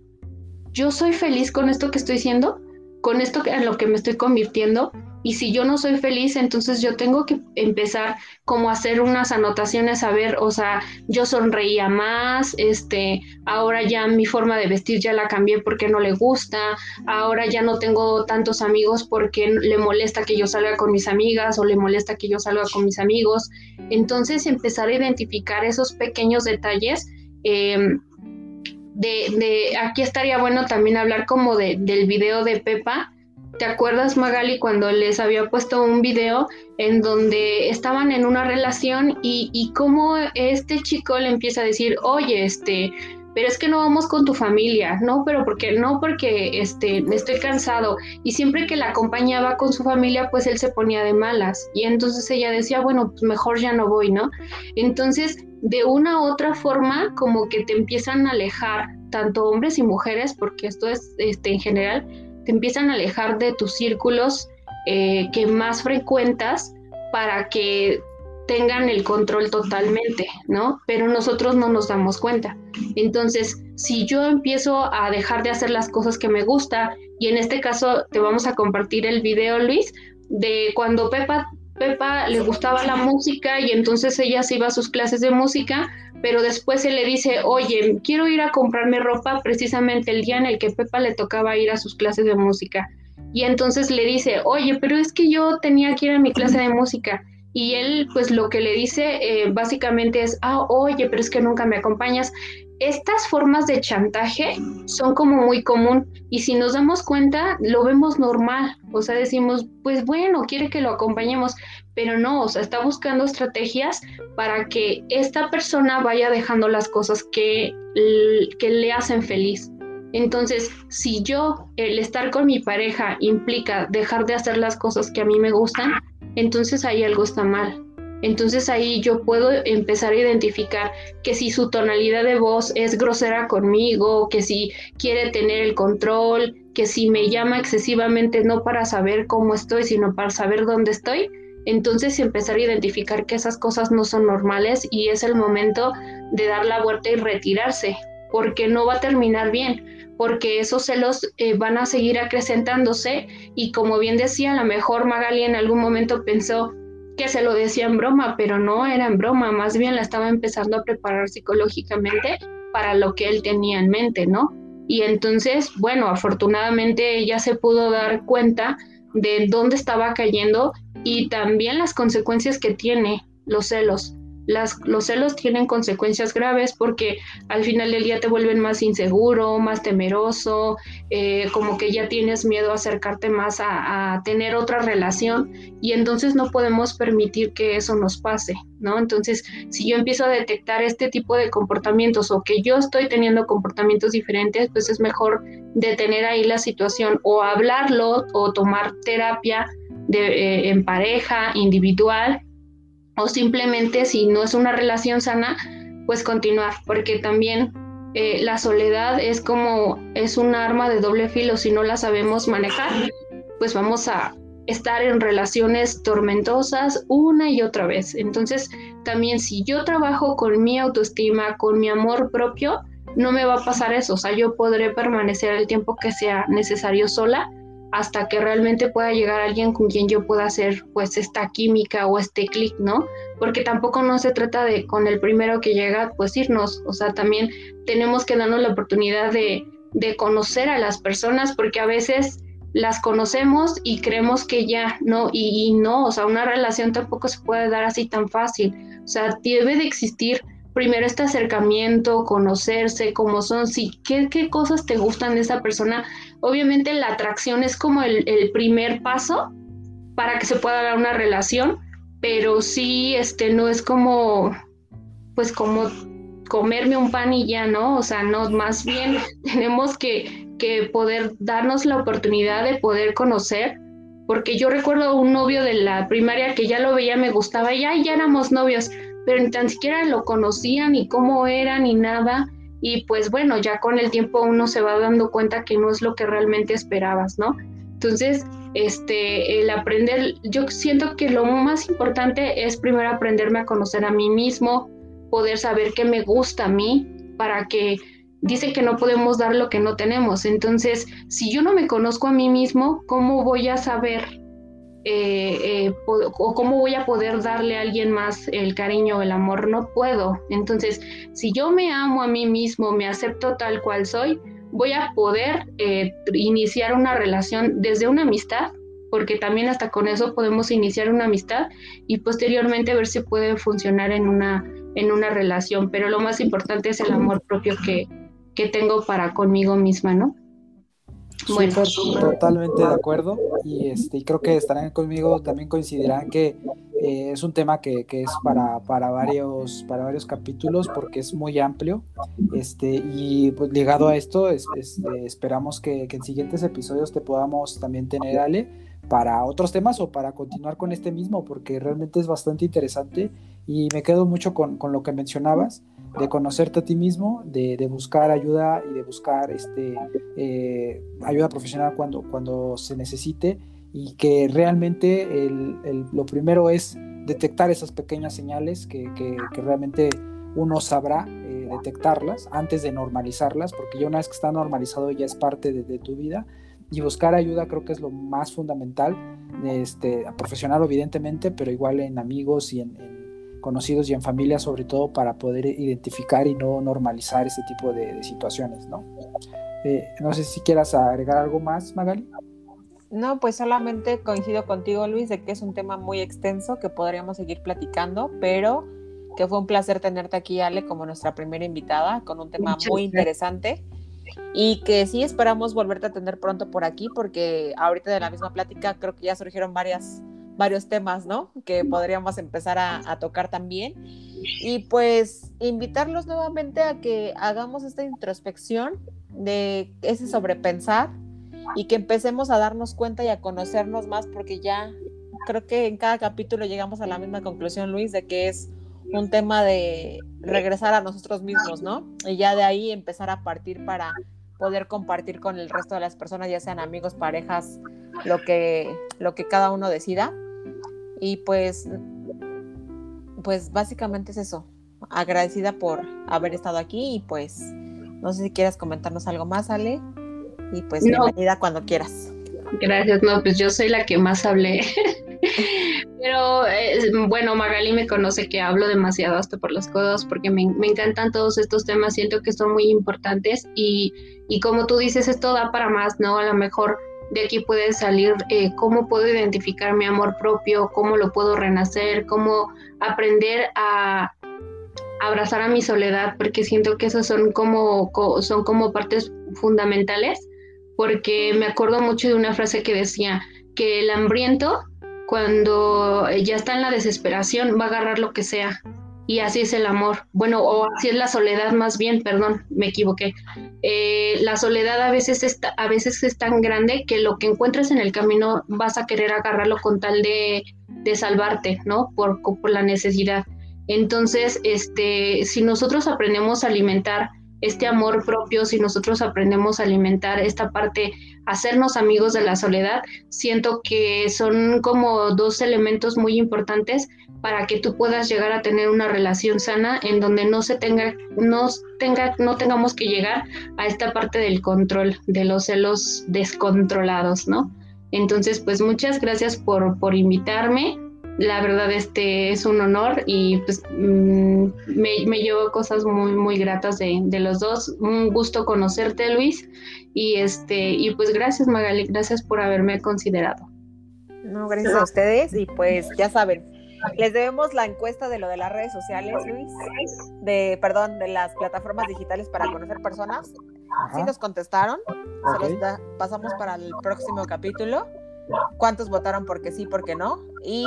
yo soy feliz con esto que estoy haciendo, con esto en lo que me estoy convirtiendo, y si yo no soy feliz, entonces yo tengo que empezar como a hacer unas anotaciones, a ver, o sea, yo sonreía más, este, ahora ya mi forma de vestir ya la cambié porque no le gusta, ahora ya no tengo tantos amigos porque le molesta que yo salga con mis amigas o le molesta que yo salga con mis amigos. Entonces empezar a identificar esos pequeños detalles. Em, de, de, aquí estaría bueno también hablar como de, del video de Pepa, ¿Te acuerdas, Magali, cuando les había puesto un video en donde estaban en una relación y, y cómo este chico le empieza a decir, oye, este, pero es que no vamos con tu familia, no, pero porque no, porque este, estoy cansado. Y siempre que la acompañaba con su familia, pues él se ponía de malas. Y entonces ella decía, bueno, pues mejor ya no voy, ¿no? Entonces, de una u otra forma, como que te empiezan a alejar, tanto hombres y mujeres, porque esto es este, en general, empiezan a alejar de tus círculos eh, que más frecuentas para que tengan el control totalmente, ¿no? Pero nosotros no nos damos cuenta. Entonces, si yo empiezo a dejar de hacer las cosas que me gusta, y en este caso te vamos a compartir el video, Luis, de cuando Pepa, Pepa le gustaba la música y entonces ella se iba a sus clases de música, pero después se le dice, oye, quiero ir a comprarme ropa precisamente el día en el que Pepa le tocaba ir a sus clases de música. Y entonces le dice, oye, pero es que yo tenía que ir a mi clase de música. Y él, pues lo que le dice eh, básicamente es, ah, oye, pero es que nunca me acompañas. Estas formas de chantaje son como muy común y si nos damos cuenta, lo vemos normal. O sea, decimos, pues bueno, quiere que lo acompañemos, pero no, o sea, está buscando estrategias para que esta persona vaya dejando las cosas que, que le hacen feliz. Entonces, si yo, el estar con mi pareja implica dejar de hacer las cosas que a mí me gustan, entonces ahí algo está mal. Entonces ahí yo puedo empezar a identificar que si su tonalidad de voz es grosera conmigo, que si quiere tener el control, que si me llama excesivamente no para saber cómo estoy, sino para saber dónde estoy, entonces empezar a identificar que esas cosas no son normales y es el momento de dar la vuelta y retirarse, porque no va a terminar bien, porque esos celos eh, van a seguir acrecentándose y como bien decía, a lo mejor Magali en algún momento pensó que se lo decía en broma, pero no era en broma, más bien la estaba empezando a preparar psicológicamente para lo que él tenía en mente, ¿no? Y entonces, bueno, afortunadamente ella se pudo dar cuenta de dónde estaba cayendo y también las consecuencias que tiene los celos los celos tienen consecuencias graves porque al final del día te vuelven más inseguro, más temeroso, eh, como que ya tienes miedo a acercarte más a, a, tener otra relación y entonces no podemos permitir que eso nos pase, ¿no? Entonces, si yo empiezo a detectar este tipo de comportamientos o que yo estoy teniendo comportamientos diferentes, pues es mejor detener ahí la situación o hablarlo o tomar terapia eh, en pareja, individual o simplemente si no es una relación sana, pues continuar, porque también eh, la soledad es como, es un arma de doble filo, si no la sabemos manejar, pues vamos a estar en relaciones tormentosas una y otra vez. Entonces, también si yo trabajo con mi autoestima, con mi amor propio, no me va a pasar eso, o sea, yo podré permanecer el tiempo que sea necesario sola hasta que realmente pueda llegar alguien con quien yo pueda hacer pues esta química o este clic, ¿no? Porque tampoco no se trata de con el primero que llega pues irnos, o sea, también tenemos que darnos la oportunidad de, de conocer a las personas porque a veces las conocemos y creemos que ya, ¿no? Y, no, o sea, una relación tampoco se puede dar así tan fácil, o sea, debe de existir primero este acercamiento, conocerse, cómo son, sí, qué, qué cosas te gustan de esa persona. Obviamente la atracción es como el, primer paso para que se pueda dar una relación, pero sí, este, no es como, pues como comerme un pan y ya, ¿no? O sea, no, más bien tenemos que, poder darnos la oportunidad de poder conocer, porque yo recuerdo un novio de la primaria que ya lo veía, me gustaba, y ya, ya éramos novios, pero ni tan siquiera lo conocían ni cómo era ni nada. Y pues bueno, ya con el tiempo uno se va dando cuenta que no es lo que realmente esperabas, ¿no? Entonces, este, el aprender, yo siento que lo más importante es primero aprenderme a conocer a mí mismo, poder saber qué me gusta a mí, para que dice que no podemos dar lo que no tenemos. Entonces, si yo no me conozco a mí mismo, ¿cómo voy a saber eh, eh, o cómo voy a poder darle a alguien más el cariño o el amor? No puedo. Entonces, si yo me amo a mí mismo, me acepto tal cual soy, voy a poder eh, iniciar una relación desde una amistad porque también hasta con eso podemos iniciar una amistad y posteriormente ver si puede funcionar en una, en una relación. Pero lo más importante es el amor propio que, que tengo para conmigo misma, ¿no? Bueno. totalmente de acuerdo. Y este y creo que estarán conmigo, también coincidirán que eh, es un tema que, que, es para, para, varios, para varios capítulos porque es muy amplio. Este, y pues ligado a esto es, este, esperamos que, que, en siguientes episodios te podamos también tener Ale para otros temas o para continuar con este mismo porque realmente es bastante interesante. Y me quedo mucho con, con lo que mencionabas de conocerte a ti mismo, de, buscar ayuda y de buscar este, eh, ayuda profesional cuando, cuando se necesite y que realmente el, lo primero es detectar esas pequeñas señales que, que, realmente uno sabrá eh, detectarlas antes de normalizarlas, porque ya una vez que está normalizado ya es parte de, tu vida. Y buscar ayuda creo que es lo más fundamental, este, profesional evidentemente, pero igual en amigos y en conocidos y en familia sobre todo para poder identificar y no normalizar ese tipo de, situaciones, ¿no? Eh, no sé si quieras agregar algo más, Magali. No, pues solamente coincido contigo, Luis, de que es un tema muy extenso que podríamos seguir platicando, pero que fue un placer tenerte aquí, Ale, como nuestra primera invitada, con un tema muy interesante y que sí esperamos volverte a tener pronto por aquí, porque ahorita de la misma plática creo que ya surgieron varias varios temas, ¿no? Que podríamos empezar a, tocar también. Y pues invitarlos nuevamente a que hagamos esta introspección de ese sobrepensar y que empecemos a darnos cuenta y a conocernos más porque ya creo que en cada capítulo llegamos a la misma conclusión, Luis, de que es un tema de regresar a nosotros mismos, ¿no? Y ya de ahí empezar a partir para poder compartir con el resto de las personas, ya sean amigos, parejas, lo que, lo que cada uno decida. Y pues, pues básicamente es eso. Agradecida por haber estado aquí y pues no sé si quieras comentarnos algo más, Ale. Y pues bienvenida cuando quieras. Gracias, no, pues yo soy la que más hablé. Pero eh, bueno, Magali me conoce que hablo demasiado hasta por las cosas porque me, me, encantan todos estos temas, siento que son muy importantes y, y como tú dices, esto da para más, ¿no? A lo mejor de aquí puede salir eh, cómo puedo identificar mi amor propio, cómo lo puedo renacer, cómo aprender a abrazar a mi soledad, porque siento que esas son como, son como partes fundamentales, porque me acuerdo mucho de una frase que decía que el hambriento, cuando ya está en la desesperación, va a agarrar lo que sea, y así es el amor. Bueno, o así es la soledad más bien, perdón, me equivoqué. Eh, la soledad a veces, está, a veces es tan grande que lo que encuentres en el camino vas a querer agarrarlo con tal de, de salvarte, ¿no? Por, por, la necesidad. Entonces, este, si nosotros aprendemos a alimentar este amor propio, si nosotros aprendemos a alimentar esta parte, hacernos amigos de la soledad, siento que son como dos elementos muy importantes para que tú puedas llegar a tener una relación sana en donde no se tenga, no tenga, no tengamos que llegar a esta parte del control, de los celos descontrolados, ¿no? Entonces, pues muchas gracias por, por invitarme. La verdad, este es un honor y pues mm, me, me, llevo cosas muy, muy gratas de, de, los dos. Un gusto conocerte, Luis. Y este, y pues gracias, Magali, gracias por haberme considerado. No, gracias a ustedes, y pues ya saben, les debemos la encuesta de lo de las redes sociales, Luis, de, perdón, de las plataformas digitales para conocer personas. Sí nos contestaron, se los pasamos para el próximo capítulo. ¿Cuántos votaron porque sí, porque no? Y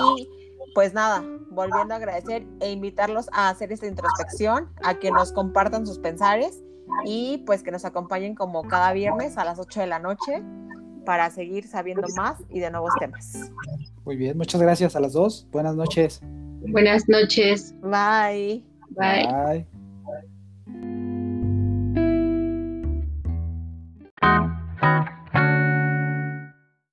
pues nada, volviendo a agradecer e invitarlos a hacer esta introspección, a que nos compartan sus pensares y pues que nos acompañen como cada viernes a las 8 de la noche para seguir sabiendo más y de nuevos temas. Muy bien, muchas gracias a las dos. Buenas noches. Buenas noches. Bye. Bye. Bye. Bye.